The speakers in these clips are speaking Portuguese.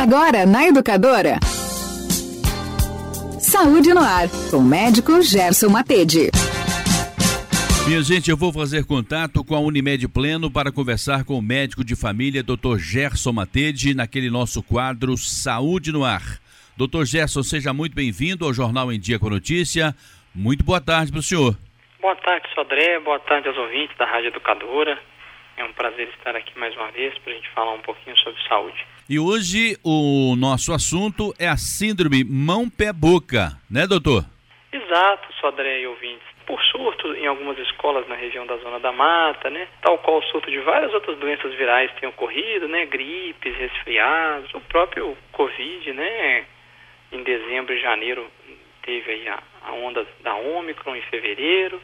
Agora na Educadora. Saúde no ar, com o médico Gerson Matede. Minha gente, eu vou fazer contato com a Unimed Pleno para conversar com o médico de família, Dr. Gerson Matede, naquele nosso quadro Saúde no Ar. Dr. Gerson, seja muito bem-vindo ao Jornal em Dia com Notícia. Muito boa tarde para o senhor. Boa tarde, Sodré. Boa tarde aos ouvintes da Rádio Educadora. É um prazer estar aqui mais uma vez para a gente falar um pouquinho sobre saúde. E hoje o nosso assunto é a síndrome mão-pé-boca, né, doutor? Exato, Sodré e ouvintes. Por surto em algumas escolas na região da Zona da Mata, né? Tal qual o surto de várias outras doenças virais têm ocorrido, né? Gripes, resfriados, o próprio Covid, né? Em dezembro e janeiro teve aí a, a onda da Ômicron em fevereiro.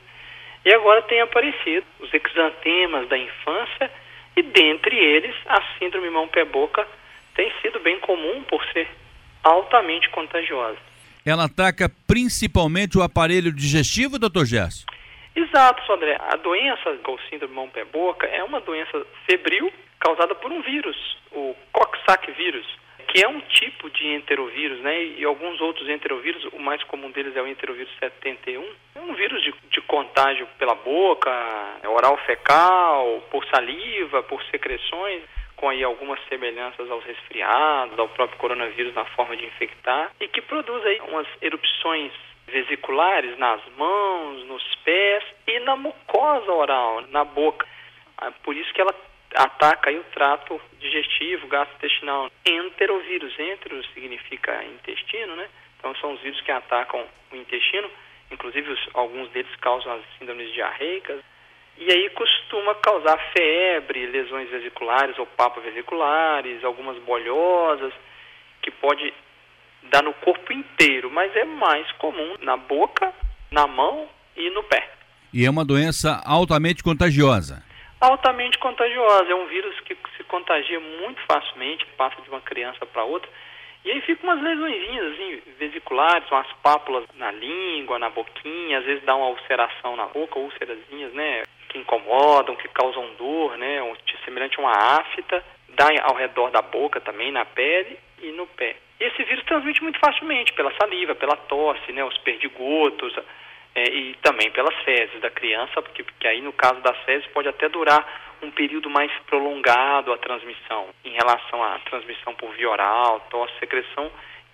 E agora tem aparecido os exantemas da infância e dentre eles a síndrome mão-pé-boca tem sido bem comum por ser altamente contagiosa. Ela ataca principalmente o aparelho digestivo, doutor Gerson? Exato, Sandré. A doença com síndrome mão-pé-boca é uma doença febril causada por um vírus, o Coxsackie vírus que é um tipo de enterovírus, né? E alguns outros enterovírus, o mais comum deles é o enterovírus 71. É um vírus de, de contágio pela boca, oral fecal, por saliva, por secreções, com aí algumas semelhanças aos resfriados, ao próprio coronavírus na forma de infectar, e que produz aí umas erupções vesiculares nas mãos, nos pés e na mucosa oral, na boca. Ah, por isso que ela ataca aí o trato digestivo, gastrointestinal. Enterovírus, entero significa intestino, né? Então são os vírus que atacam o intestino, inclusive os, alguns deles causam as síndromes diarreicas. E aí costuma causar febre, lesões vesiculares ou vesiculares, algumas bolhosas, que pode dar no corpo inteiro, mas é mais comum na boca, na mão e no pé. E é uma doença altamente contagiosa altamente contagiosa. É um vírus que se contagia muito facilmente, passa de uma criança para outra. E aí ficam umas lesõezinhas assim, vesiculares, umas pápulas na língua, na boquinha, às vezes dá uma ulceração na boca, úlcerazinhas, né? Que incomodam, que causam dor, né? Semelhante a uma afta, dá ao redor da boca também, na pele e no pé. Esse vírus transmite muito facilmente pela saliva, pela tosse, né? Os perdigotos, é, e também pelas fezes da criança, porque, porque aí no caso das fezes pode até durar um período mais prolongado a transmissão. Em relação à transmissão por via oral, tosse, secreção,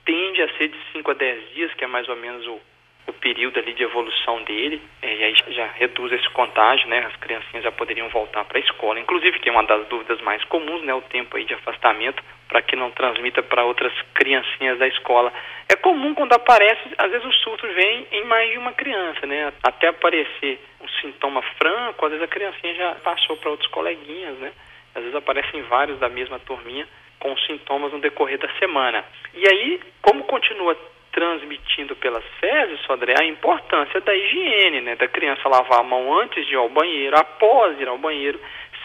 tende a ser de 5 a 10 dias, que é mais ou menos o, o período ali de evolução dele, é, e aí já reduz esse contágio, né? As criancinhas já poderiam voltar para a escola. Inclusive, que é uma das dúvidas mais comuns, né? O tempo aí de afastamento para que não transmita para outras criancinhas da escola. É comum quando aparece, às vezes o surto vem em mais de uma criança, né? Até aparecer um sintoma franco, às vezes a criancinha já passou para outros coleguinhas, né? Às vezes aparecem vários da mesma turminha com sintomas no decorrer da semana. E aí, como continua transmitindo pelas fezes, Sodré, a importância da higiene, né? Da criança lavar a mão antes de ir ao banheiro, após ir ao banheiro,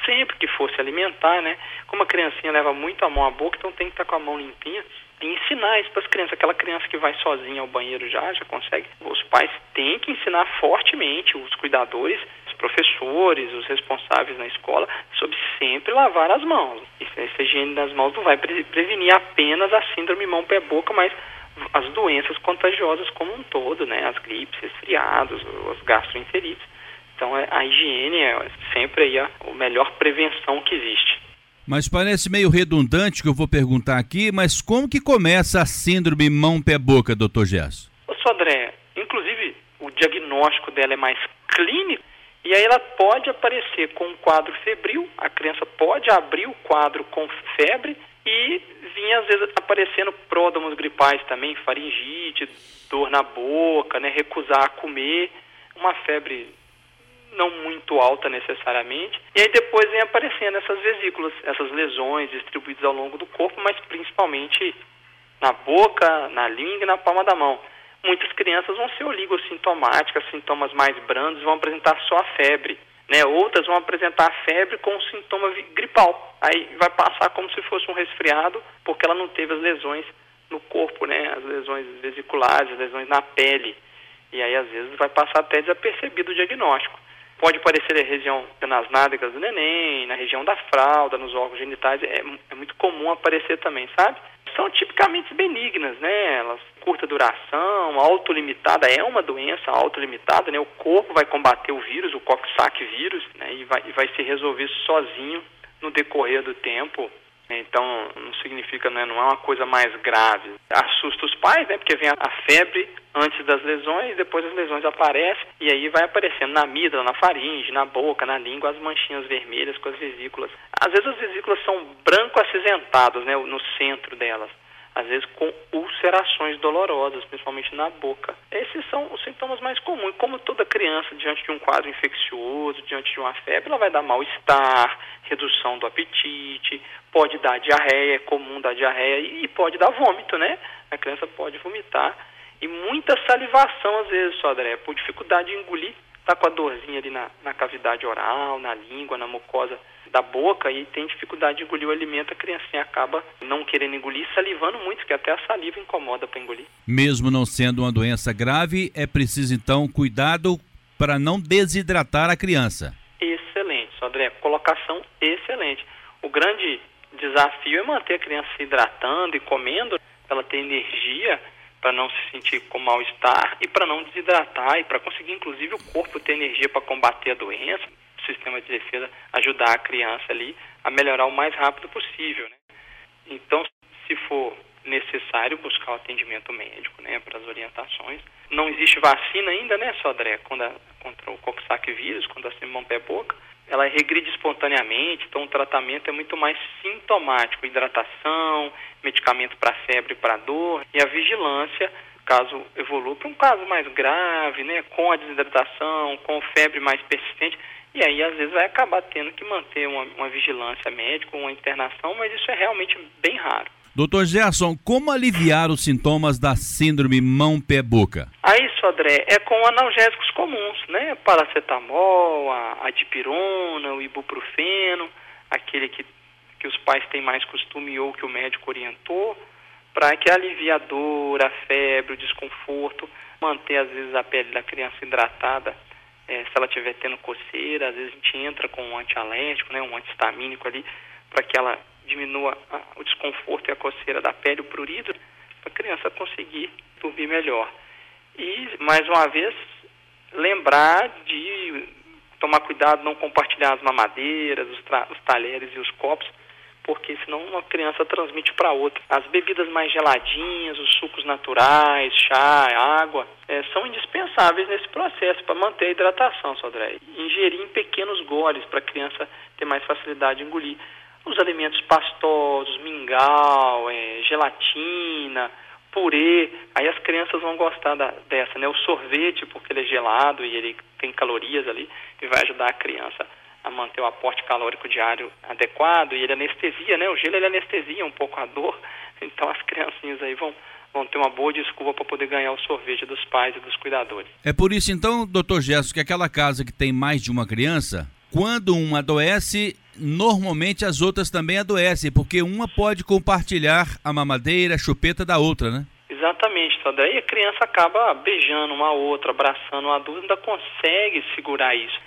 sempre que fosse alimentar, né? Como a criancinha leva muito a mão à boca, então tem que estar com a mão limpinha e ensinar isso para as crianças. Aquela criança que vai sozinha ao banheiro já, já consegue. Os pais têm que ensinar fortemente os cuidadores, os professores, os responsáveis na escola, sobre sempre lavar as mãos. Essa higiene das mãos não vai prevenir apenas a síndrome mão-pé-boca, mas as doenças contagiosas como um todo, né? As gripes, resfriados, as gastroenterites. Então é, a higiene é sempre a, melhor prevenção que existe. Mas parece meio redundante que eu vou perguntar aqui, mas como que começa a síndrome mão-pé-boca, doutor Gesso? Ô, Sodré, inclusive o diagnóstico dela é mais clínico e aí ela pode aparecer com um quadro febril, a criança pode abrir o quadro com febre e vinha às vezes aparecendo pródromos gripais também, faringite, dor na boca, né, recusar a comer, uma febre não muito alta necessariamente. E aí depois vem aparecendo essas vesículas, essas lesões distribuídas ao longo do corpo, mas principalmente na boca, na língua e na palma da mão. Muitas crianças vão ser oligossintomáticas, sintomas mais brandos, vão apresentar só a febre. Né? Outras vão apresentar febre com sintoma gripal. Aí vai passar como se fosse um resfriado, porque ela não teve as lesões no corpo, né? As lesões vesiculares, as lesões na pele. E aí, às vezes, vai passar até desapercebido o diagnóstico. Pode parecer na região nas nádegas do neném, na região da fralda, nos órgãos genitais, é, é muito comum aparecer também, sabe? são tipicamente benignas, né? Elas curta duração, autolimitada, é uma doença autolimitada, né? O corpo vai combater o vírus, o coxsackie vírus, né? E vai, e vai se resolver sozinho no decorrer do tempo. Então, não significa, né, não é uma coisa mais grave. Assusta os pais, né, porque vem a, febre antes das lesões, depois as lesões aparecem e aí vai aparecendo na amígdala, na faringe, na boca, na língua, as manchinhas vermelhas com as vesículas. Às vezes as vesículas são branco acinzentadas, né, no centro delas às vezes com ulcerações dolorosas, principalmente na boca. Esses são os sintomas mais comuns. Como toda criança, diante de um quadro infeccioso, diante de uma febre, ela vai dar mal-estar, redução do apetite, pode dar diarreia, é comum dar diarreia, e pode dar vômito, né? A criança pode vomitar. E muita salivação, às vezes, só, André, por dificuldade de engolir, tá com a dorzinha ali na, na cavidade oral, na língua, na mucosa da boca e tem dificuldade de engolir o alimento, a criancinha acaba não querendo engolir, salivando muito, que até a saliva incomoda para engolir. Mesmo não sendo uma doença grave, é preciso então cuidado para não desidratar a criança. Excelente, André. Colocação excelente. O grande desafio é manter a criança se hidratando e comendo, ela ter energia, para não se sentir com mal-estar e para não desidratar e para conseguir, inclusive, o corpo ter energia para combater a doença sistema de defesa ajudar a criança ali a melhorar o mais rápido possível. Né? Então, se for necessário buscar o atendimento médico, né, para as orientações. Não existe vacina ainda, né, Sodré, contra, contra o Coxsackie vírus, contra a mão pé boca. Ela regride espontaneamente, então o tratamento é muito mais sintomático, hidratação, medicamento para febre e para dor e a vigilância caso evolua para um caso mais grave, né, com a desidratação, com febre mais persistente, e aí, às vezes, vai acabar tendo que manter uma, uma vigilância médica, uma internação, mas isso é realmente bem raro. Doutor Gerson, como aliviar os sintomas da síndrome mão-pé-boca? Aí, Sodré, é com analgésicos comuns, né? Paracetamol, a, a dipirona, o ibuprofeno, aquele que, que os pais têm mais costume ou que o médico orientou, para que alivie a dor, a febre, o desconforto, manter às vezes a pele da criança hidratada é, se ela estiver tendo coceira, às vezes a gente entra com um antialérgico, né, um antistamínico ali, para que ela diminua a, o desconforto e a coceira da pele, o prurido, para a criança conseguir dormir melhor. E, mais uma vez, lembrar de tomar cuidado, não compartilhar as mamadeiras, os, os talheres e os copos, porque senão uma criança transmite para outra. As bebidas mais geladinhas, os sucos naturais, chá, água, é, são indispensáveis nesse processo para manter a hidratação, Sodré. Ingerir em pequenos goles para a criança ter mais facilidade de engolir. Os alimentos pastosos, mingau, é, gelatina, purê, aí as crianças vão gostar da, dessa, né? O sorvete, porque ele é gelado e ele tem calorias ali, e vai ajudar a criança a manter o aporte calórico diário adequado e ele anestesia, né? O gelo ele anestesia um pouco a dor, então as criancinhas aí vão vão ter uma boa desculpa para poder ganhar o sorvete dos pais e dos cuidadores. É por isso então, doutor Gerson, que aquela casa que tem mais de uma criança, quando uma adoece, normalmente as outras também adoecem, porque uma pode compartilhar a mamadeira, a chupeta da outra, né? Exatamente, só daí a criança acaba beijando uma outra, abraçando o adulto, ainda consegue segurar isso.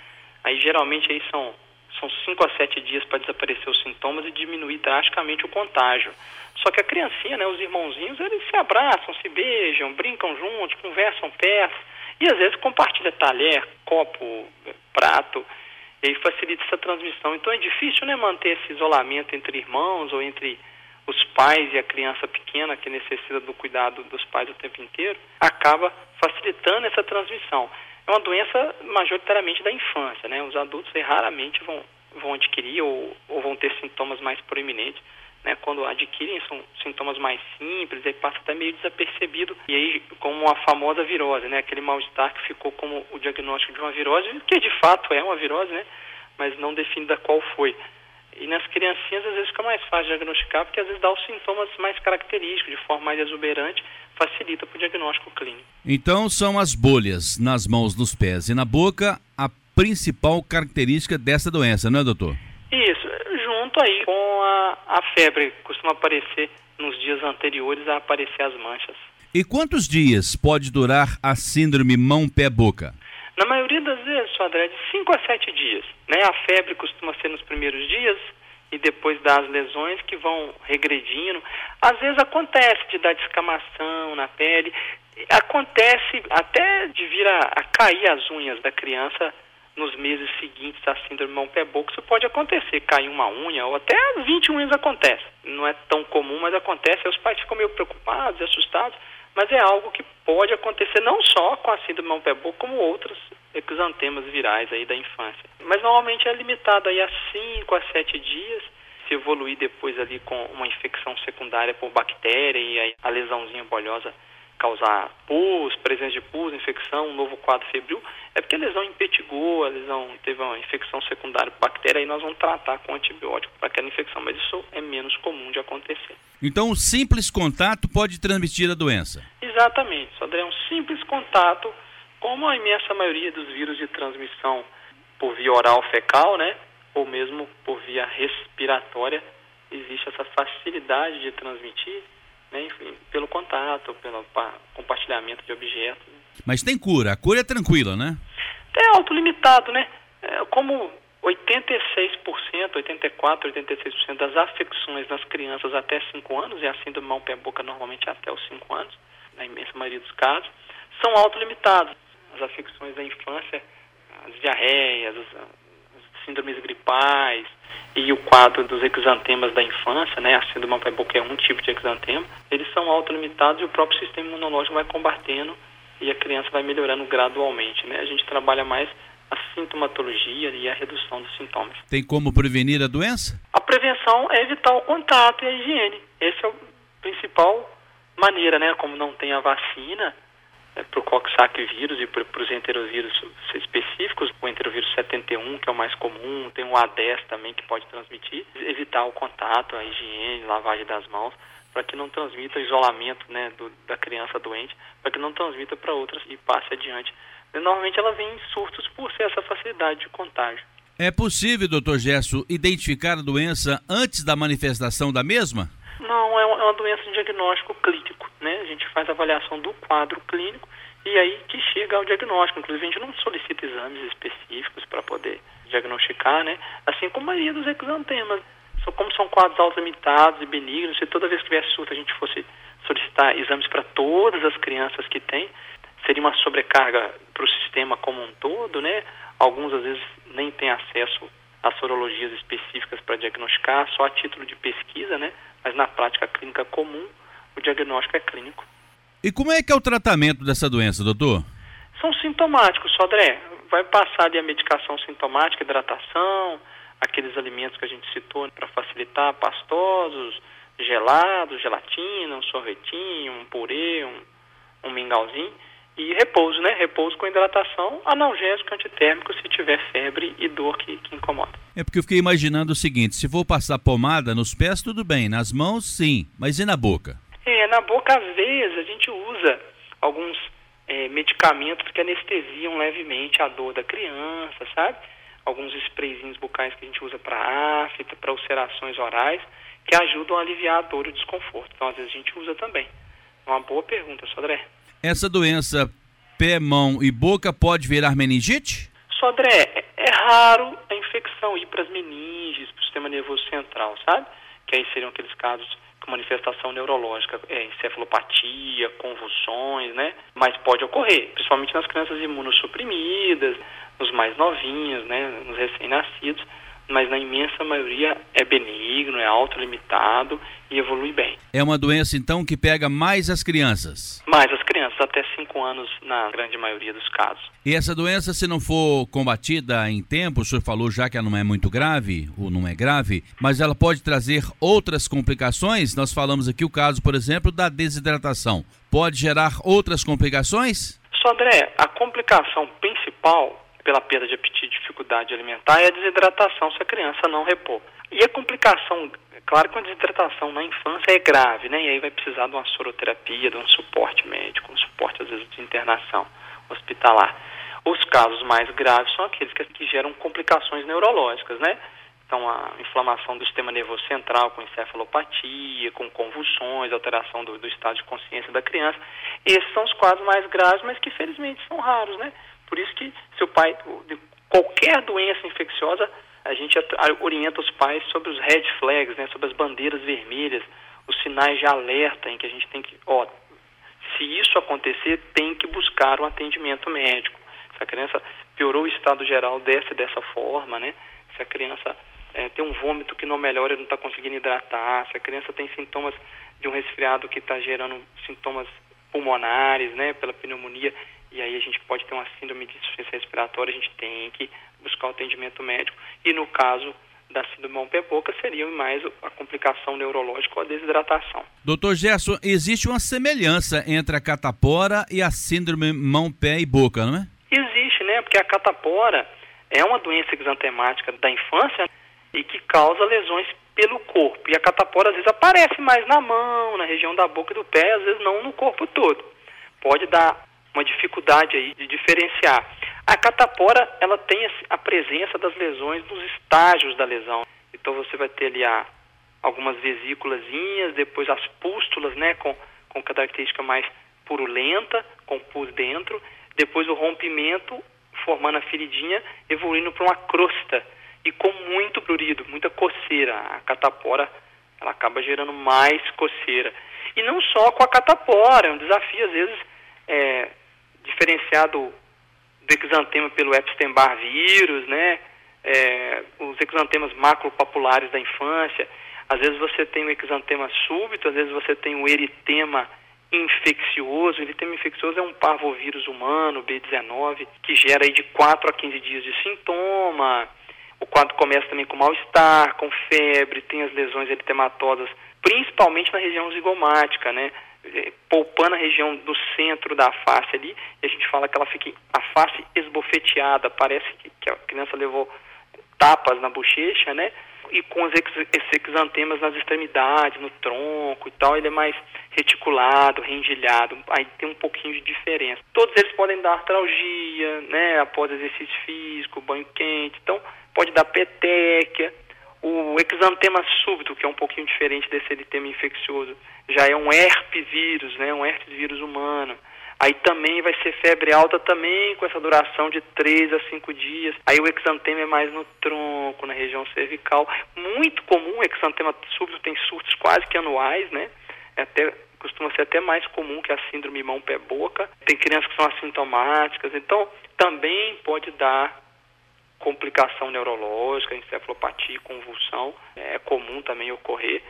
Aí geralmente aí são são 5 a 7 dias para desaparecer os sintomas e diminuir drasticamente o contágio. Só que a criancinha, né, os irmãozinhos, eles se abraçam, se beijam, brincam juntos, conversam perto e às vezes compartilha talher, copo, prato, e aí facilita essa transmissão. Então é difícil né, manter esse isolamento entre irmãos ou entre os pais e a criança pequena que necessita do cuidado dos pais o tempo inteiro, acaba facilitando essa transmissão é uma doença majoritariamente da infância, né? Os adultos raramente vão, vão adquirir ou, ou vão ter sintomas mais proeminentes. Né, quando adquirem são sintomas mais simples, aí passa até meio desapercebido, e aí como a famosa virose, né, aquele mal-estar que ficou como o diagnóstico de uma virose, que de fato é uma virose, né, mas não define da qual foi. E nas criancinhas às vezes fica mais fácil diagnosticar, porque às vezes dá os sintomas mais característicos, de forma mais exuberante, facilita para o diagnóstico clínico. Então são as bolhas nas mãos, nos pés e na boca a principal característica dessa doença, não é, doutor? Isso, junto aí com a, a febre, costuma aparecer nos dias anteriores a aparecer as manchas. E quantos dias pode durar a síndrome mão-pé-boca? Na maioria das vezes, André, de 5 a 7 dias. Né? A febre costuma ser nos primeiros dias e depois dá as lesões que vão regredindo. Às vezes acontece de dar descamação na pele, acontece até de vir a, a cair as unhas da criança nos meses seguintes à síndrome mão-pé-boca, isso pode acontecer, cair uma unha, ou até as 20 unhas acontece. Não é tão comum, mas acontece. Os pais ficam meio preocupados assustados, mas é algo que pode acontecer não só com a síndrome mão-pé-boca, como outros exantemas virais aí da infância. Mas normalmente é limitado aí a 5 a 7 dias, se evoluir depois ali com uma infecção secundária por bactéria e aí a lesãozinha bolhosa causar pus, presença de pus, infecção, um novo quadro febril, é porque a lesão impetigou, a lesão teve uma infecção secundária por bactéria, aí nós vamos tratar com antibiótico para aquela infecção, mas isso é menos comum de acontecer. Então, o simples contato pode transmitir a doença? Exatamente, Sodré, um simples contato, como a imensa maioria dos vírus de transmissão por via oral fecal, né, ou mesmo por via respiratória, existe essa facilidade de transmitir, né, enfim, pelo contato, pelo compartilhamento de objetos. Mas tem cura, a cura é tranquila, né? É autolimitado, né? É, como 86%, 84%, 86% das afecções nas crianças até 5 anos, e a síndrome mão-pé-boca normalmente até os 5 anos, na imensa maioria dos casos, são autolimitadas. As afecções da infância, as diarreias, as, síndromes gripais, e o quadro dos exantemas da infância, né, a síndrome pé-boca é um tipo de exantema, eles são autolimitados e o próprio sistema imunológico vai combatendo e a criança vai melhorando gradualmente, né? A gente trabalha mais a sintomatologia e a redução dos sintomas. Tem como prevenir a doença? A prevenção é evitar o contato e a higiene. Essa é a principal maneira, né? Como não tem a vacina, é, para o Coxsackie vírus e para os enterovírus específicos, o enterovírus 71, que é o mais comum, tem o A10 também que pode transmitir, evitar o contato, a higiene, lavagem das mãos, para que não transmita isolamento né, do, da criança doente, para que não transmita para outras e passe adiante. Normalmente ela vem em surtos por ser essa facilidade de contágio. É possível, doutor Gesso, identificar a doença antes da manifestação da mesma? Não, é uma doença de diagnóstico clínico, né? A gente faz avaliação do quadro clínico e aí que chega ao diagnóstico. Inclusive, a gente não solicita exames específicos para poder diagnosticar, né? Assim como a maioria dos exantemas. Como são quadros autolimitados e benignos, se toda vez que tiver surto a gente fosse solicitar exames para todas as crianças que tem, seria uma sobrecarga para o sistema como um todo, né? Alguns, às vezes, nem têm acesso a sorologias específicas para diagnosticar, só a título de pesquisa, né? Mas na prática clínica comum, o diagnóstico é clínico. E como é que é o tratamento dessa doença, doutor? São sintomáticos, Sodré. Vai passar ali a medicação sintomática, hidratação, aqueles alimentos que a gente citou para facilitar, pastosos, gelados, gelatina, um sorvetinho, um purê, um, um mingauzinho. E repouso, né? Repouso com hidratação, analgésico, antitérmico, se tiver febre e dor que, que incomoda. É porque eu fiquei imaginando o seguinte, se for passar pomada nos pés, tudo bem, nas mãos, sim, mas e na boca? É, na boca, às vezes, a gente usa alguns é, medicamentos que anestesiam levemente a dor da criança, sabe? Alguns sprayzinhos bucais que a gente usa para afta, para ulcerações orais, que ajudam a aliviar a dor e o desconforto. Então, às vezes, a gente usa também. É uma boa pergunta, Sodré. Essa doença pé, mão e boca pode virar meningite? Sodré, é, é raro a infecção ir para as meninges, para o sistema nervoso central, sabe? Que aí seriam aqueles casos manifestação neurológica, é, encefalopatia, convulsões, né? Mas pode ocorrer, principalmente nas crianças imunossuprimidas, nos mais novinhos, né? Nos recém-nascidos mas na imensa maioria é benigno, é autolimitado e evolui bem. É uma doença, então, que pega mais as crianças? Mais as crianças, até 5 anos na grande maioria dos casos. E essa doença, se não for combatida em tempo, o senhor falou já que ela não é muito grave, ou não é grave, mas ela pode trazer outras complicações? Nós falamos aqui o caso, por exemplo, da desidratação. Pode gerar outras complicações? Sodré, a complicação principal pela perda de apetite dificuldade alimentar é a desidratação se a criança não repor. E a complicação, claro que a desidratação na infância é grave, né? E aí vai precisar de uma soroterapia, de um suporte médico, um suporte às vezes de internação hospitalar. Os casos mais graves são aqueles que, que geram complicações neurológicas, né? Então, a inflamação do sistema nervoso central com encefalopatia, com convulsões, alteração do, do estado de consciência da criança. Esses são os quadros mais graves, mas que felizmente são raros, né? Por isso que se o pai, de qualquer doença infecciosa, a gente orienta os pais sobre os red flags, né, sobre as bandeiras vermelhas, os sinais de alerta em que a gente tem que, ó, se isso acontecer, tem que buscar um atendimento médico. Se a criança piorou o estado geral, desce dessa forma, né? Se a criança é, tem um vômito que não melhora, não está conseguindo hidratar, se a criança tem sintomas de um resfriado que está gerando sintomas pulmonares, né, pela pneumonia, e aí a gente pode ter uma síndrome de insuficiência respiratória, a gente tem que buscar o atendimento médico. E no caso da síndrome mão-pé-boca seria mais a complicação neurológica ou a desidratação. Doutor Gerson, existe uma semelhança entre a catapora e a síndrome mão-pé e boca, não é? Existe, né? Porque a catapora é uma doença exantemática da infância e que causa lesões pelo corpo. E a catapora às vezes aparece mais na mão, na região da boca e do pé, às vezes não no corpo todo. Pode dar uma dificuldade aí de diferenciar. A catapora, ela tem a presença das lesões nos estágios da lesão. Então você vai ter ali a, algumas vesículas, depois as pústulas, né, com, com característica mais purulenta, com pus dentro, depois o rompimento, formando a feridinha, evoluindo para uma crosta e com muito prurido, muita coceira. A catapora, ela acaba gerando mais coceira. E não só com a catapora, é um desafio às vezes é, diferenciado do exantema pelo Epstein-Barr vírus, né? É, os exantemas macropapulares da infância. Às vezes você tem o exantema súbito, às vezes você tem o eritema infeccioso. O eritema infeccioso é um parvovírus humano, B19, que gera aí de 4 a 15 dias de sintoma. O quadro começa também com mal-estar, com febre, tem as lesões eritematosas, principalmente na região zigomática, né? É, poupando a região do centro da face ali, a gente fala que ela fica a face esbofeteada, parece que, a criança levou tapas na bochecha, né? E com os exantemas nas extremidades, no tronco e tal, ele é mais reticulado, rendilhado, aí tem um pouquinho de diferença. Todos eles podem dar artralgia, né, após exercício físico, banho quente, então pode dar petequia, o exantema súbito, que é um pouquinho diferente desse eritema infeccioso, já é um herpes vírus, né, um herpes vírus humano. Aí também vai ser febre alta também com essa duração de 3 a 5 dias. Aí o exantema é mais no tronco, na região cervical. Muito comum, o exantema súbito tem surtos quase que anuais, né? É até costuma ser até mais comum que a síndrome mão-pé-boca. Tem crianças que são assintomáticas, então também pode dar complicação neurológica, encefalopatia, convulsão, é comum também ocorrer,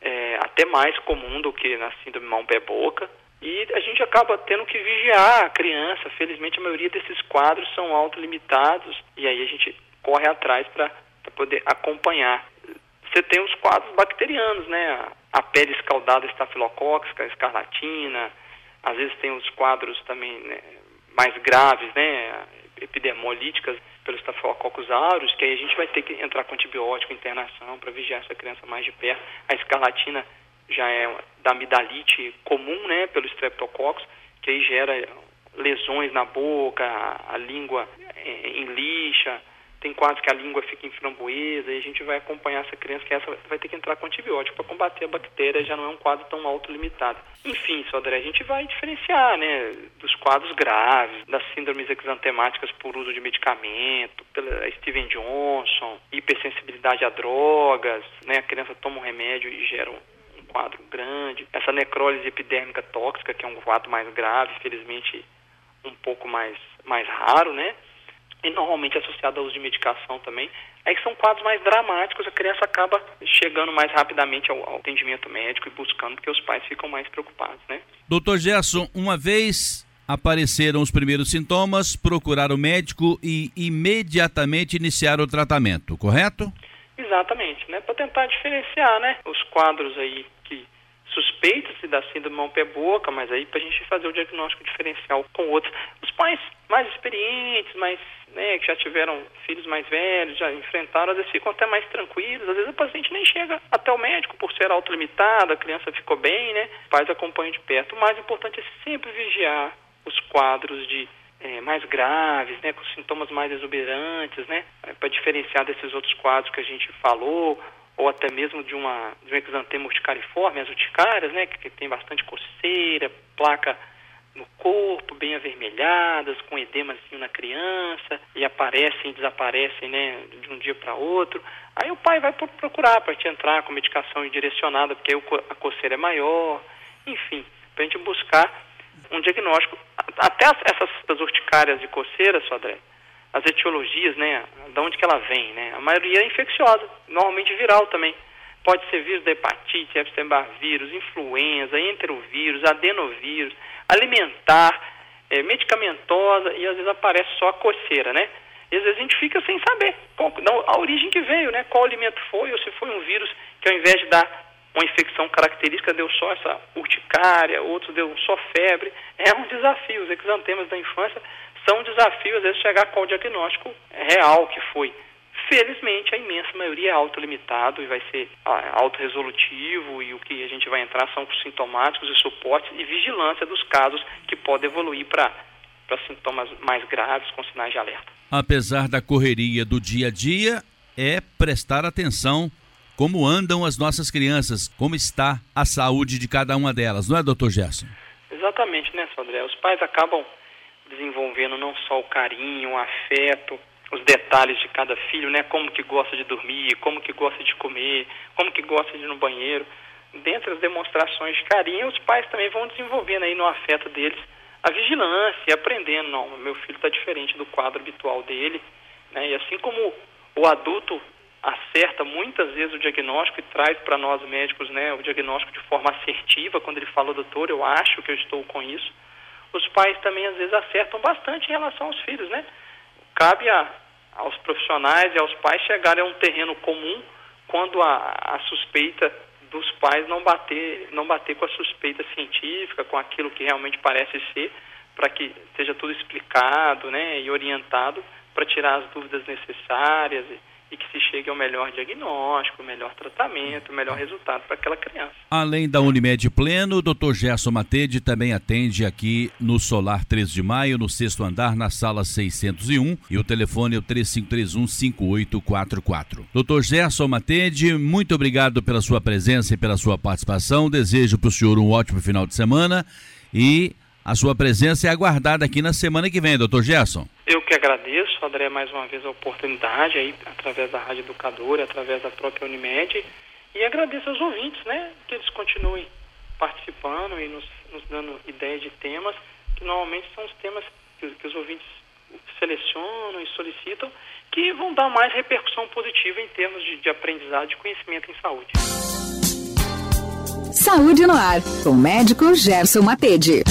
é, até mais comum do que na síndrome mão-pé-boca. E a gente acaba tendo que vigiar a criança. Felizmente, a maioria desses quadros são autolimitados e aí a gente corre atrás para poder acompanhar. Você tem os quadros bacterianos, né? A pele escaldada estafilocócica, escarlatina, às vezes tem os quadros também né, mais graves, né? Epidemolíticas pelos Staphylococcus aureus, que aí a gente vai ter que entrar com antibiótico, internação, para vigiar essa criança mais de perto. A escarlatina já é da amidalite comum, né, pelo Streptococcus, que aí gera lesões na boca, a, a língua em lixa, tem quadros que a língua fica em framboesa e a gente vai acompanhar essa criança que essa vai ter que entrar com antibiótico para combater a bactéria, já não é um quadro tão autolimitado. Enfim, Sodré, a gente vai diferenciar, né, dos quadros graves, das síndromes exantemáticas por uso de medicamento, pela Steven Johnson, hipersensibilidade a drogas, né, a criança toma um remédio e gera um quadro grande. Essa necrólise epidérmica tóxica, que é um quadro mais grave, felizmente um pouco mais, mais raro, né? E normalmente associado ao uso de medicação também. Aí são quadros mais dramáticos, a criança acaba chegando mais rapidamente ao, ao atendimento médico e buscando, porque os pais ficam mais preocupados, né? Doutor Gerson, uma vez apareceram os primeiros sintomas, procurar o médico e imediatamente iniciar o tratamento, correto? Exatamente, né? Para tentar diferenciar, né? Os quadros aí suspeita-se da síndrome mão-pé-boca, mas aí para a gente fazer o diagnóstico diferencial com outros. Os pais mais experientes, mais né, que já tiveram filhos mais velhos, já enfrentaram, às vezes ficam até mais tranquilos, às vezes o paciente nem chega até o médico por ser autolimitado, a criança ficou bem, né? Os pais acompanham de perto. O mais importante é sempre vigiar os quadros de é, mais graves, né, com sintomas mais exuberantes, né, para diferenciar desses outros quadros que a gente falou, ou até mesmo de uma de um exantema urticariforme, as urticárias, né, que, tem bastante coceira, placa no corpo, bem avermelhadas, com edemazinho na criança, e aparecem e desaparecem, né, de um dia para outro. Aí o pai vai procurar para te entrar com medicação direcionada, porque a coceira é maior, enfim, para a gente buscar um diagnóstico. Até essas urticárias de coceira, Sodré, as etiologias, né, de onde que ela vem, né? A maioria é infecciosa, normalmente viral também. Pode ser vírus da hepatite, Epstein-Barr vírus, influenza, enterovírus, adenovírus, alimentar, é, medicamentosa e às vezes aparece só a coceira, né? E às vezes a gente fica sem saber qual, a origem que veio, né? Qual alimento foi ou se foi um vírus que ao invés de dar uma infecção característica deu só essa urticária, outros deu só febre. É um desafio. Os exantemas da infância são um desafio, às vezes, chegar qual diagnóstico real que foi. Felizmente, a imensa maioria é autolimitado e vai ser autorresolutivo e o que a gente vai entrar são sintomáticos e suportes e vigilância dos casos que podem evoluir para sintomas mais graves com sinais de alerta. Apesar da correria do dia a dia, é prestar atenção como andam as nossas crianças, como está a saúde de cada uma delas, não é, doutor Gerson? Exatamente, né, Sodré? Os pais acabam desenvolvendo não só o carinho, o afeto, os detalhes de cada filho, né? Como que gosta de dormir, como que gosta de comer, como que gosta de ir no banheiro. Dentre as demonstrações de carinho, os pais também vão desenvolvendo aí no afeto deles a vigilância aprendendo, não, meu filho está diferente do quadro habitual dele, né? E assim como o adulto acerta muitas vezes o diagnóstico e traz para nós médicos, né, o diagnóstico de forma assertiva, quando ele fala, doutor, eu acho que eu estou com isso, os pais também às vezes acertam bastante em relação aos filhos, né? Cabe a, aos profissionais e aos pais chegarem a um terreno comum quando a, a suspeita dos pais não bater, não bater com a suspeita científica, com aquilo que realmente parece ser, para que seja tudo explicado né, e orientado para tirar as dúvidas necessárias e, e que se chegue ao melhor diagnóstico, melhor tratamento, melhor resultado para aquela criança. Além da Unimed Pleno, o Dr. Gerson Matede também atende aqui no Solar 3 de Maio, no sexto andar, na sala 601, e o telefone é o 3531-5844. Dr. Gerson Matede, muito obrigado pela sua presença e pela sua participação. Desejo para o senhor um ótimo final de semana e a sua presença é aguardada aqui na semana que vem, doutor Gerson. Eu que agradeço, André, mais uma vez a oportunidade aí, através da Rádio Educadora, através da própria Unimed, e agradeço aos ouvintes, né, que eles continuem participando e nos, nos dando ideias de temas, que normalmente são os temas que, que os ouvintes selecionam e solicitam, que vão dar mais repercussão positiva em termos de, de aprendizado e conhecimento em saúde. Saúde no ar, com o médico Gerson Matede.